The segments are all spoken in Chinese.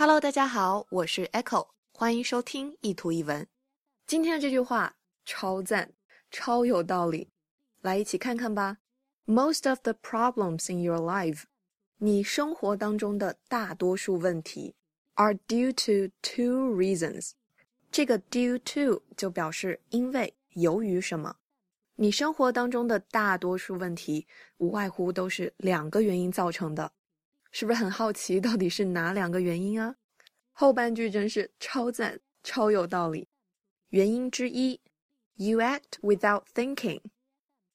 Hello，大家好，我是 Echo，欢迎收听一图一文。今天的这句话超赞，超有道理，来一起看看吧。Most of the problems in your life，你生活当中的大多数问题，are due to two reasons。这个 due to 就表示因为、由于什么。你生活当中的大多数问题，无外乎都是两个原因造成的。是不是很好奇到底是哪两个原因啊？后半句真是超赞，超有道理。原因之一，You act without thinking。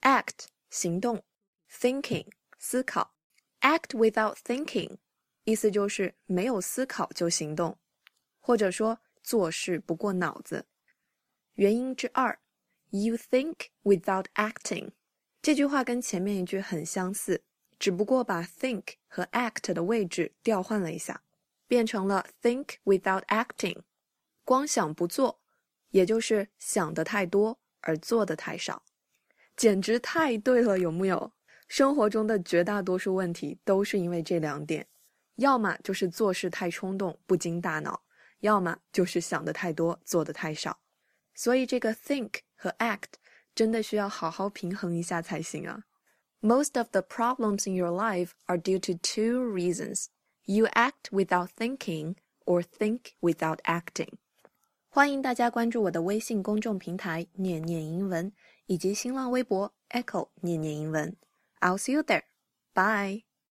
Act 行动，thinking 思考。Act without thinking 意思就是没有思考就行动，或者说做事不过脑子。原因之二，You think without acting。这句话跟前面一句很相似。只不过把 think 和 act 的位置调换了一下，变成了 think without acting，光想不做，也就是想的太多而做的太少，简直太对了，有木有？生活中的绝大多数问题都是因为这两点，要么就是做事太冲动不经大脑，要么就是想的太多做的太少，所以这个 think 和 act 真的需要好好平衡一下才行啊。Most of the problems in your life are due to two reasons. You act without thinking or think without acting. 欢迎大家关注我的微信公众平台“念念英文”以及新浪微博 “Echo 念念英文”。I'll see you there. Bye.